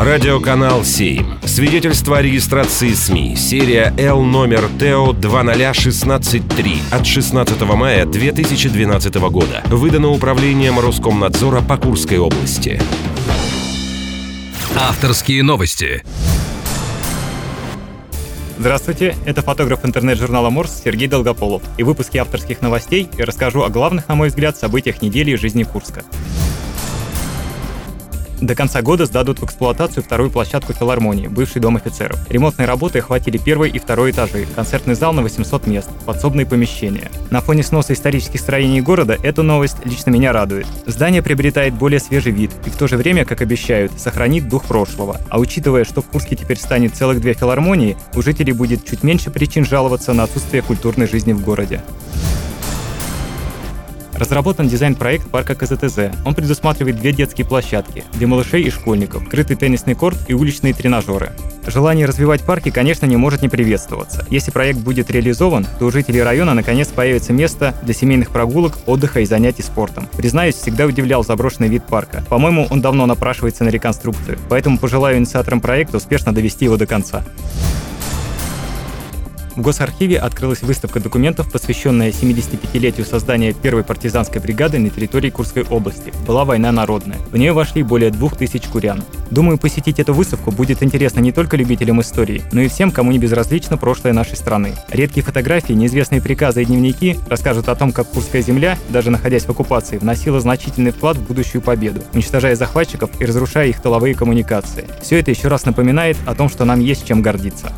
Радиоканал 7. Свидетельство о регистрации СМИ. Серия Л номер ТО 20163 от 16 мая 2012 года. Выдано управлением Роскомнадзора по Курской области. Авторские новости. Здравствуйте, это фотограф интернет-журнала Морс Сергей Долгополов. И в выпуске авторских новостей я расскажу о главных, на мой взгляд, событиях недели жизни Курска. До конца года сдадут в эксплуатацию вторую площадку филармонии, бывший дом офицеров. Ремонтные работы охватили первый и второй этажи, концертный зал на 800 мест, подсобные помещения. На фоне сноса исторических строений города эта новость лично меня радует. Здание приобретает более свежий вид и в то же время, как обещают, сохранит дух прошлого. А учитывая, что в Курске теперь станет целых две филармонии, у жителей будет чуть меньше причин жаловаться на отсутствие культурной жизни в городе. Разработан дизайн-проект парка КЗТЗ. Он предусматривает две детские площадки для малышей и школьников, крытый теннисный корт и уличные тренажеры. Желание развивать парки, конечно, не может не приветствоваться. Если проект будет реализован, то у жителей района наконец появится место для семейных прогулок, отдыха и занятий спортом. Признаюсь, всегда удивлял заброшенный вид парка. По-моему, он давно напрашивается на реконструкцию, поэтому пожелаю инициаторам проекта успешно довести его до конца. В Госархиве открылась выставка документов, посвященная 75-летию создания первой партизанской бригады на территории Курской области. Была война народная. В нее вошли более двух тысяч курян. Думаю, посетить эту выставку будет интересно не только любителям истории, но и всем, кому не безразлично прошлое нашей страны. Редкие фотографии, неизвестные приказы и дневники расскажут о том, как Курская земля, даже находясь в оккупации, вносила значительный вклад в будущую победу, уничтожая захватчиков и разрушая их тыловые коммуникации. Все это еще раз напоминает о том, что нам есть чем гордиться.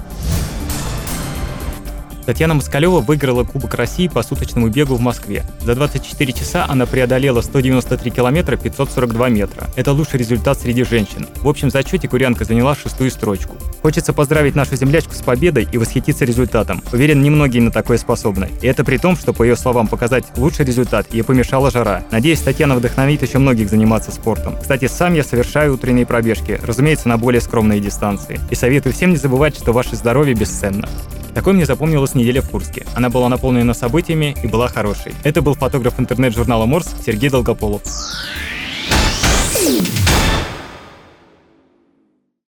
Татьяна Москалева выиграла Кубок России по суточному бегу в Москве. За 24 часа она преодолела 193 километра 542 метра. Это лучший результат среди женщин. В общем зачете курянка заняла шестую строчку. Хочется поздравить нашу землячку с победой и восхититься результатом. Уверен, немногие на такое способны. И это при том, что, по ее словам, показать лучший результат ей помешала жара. Надеюсь, Татьяна вдохновит еще многих заниматься спортом. Кстати, сам я совершаю утренние пробежки, разумеется, на более скромные дистанции. И советую всем не забывать, что ваше здоровье бесценно. Такой мне запомнилась неделя в Курске. Она была наполнена событиями и была хорошей. Это был фотограф интернет-журнала Морс Сергей Долгополов.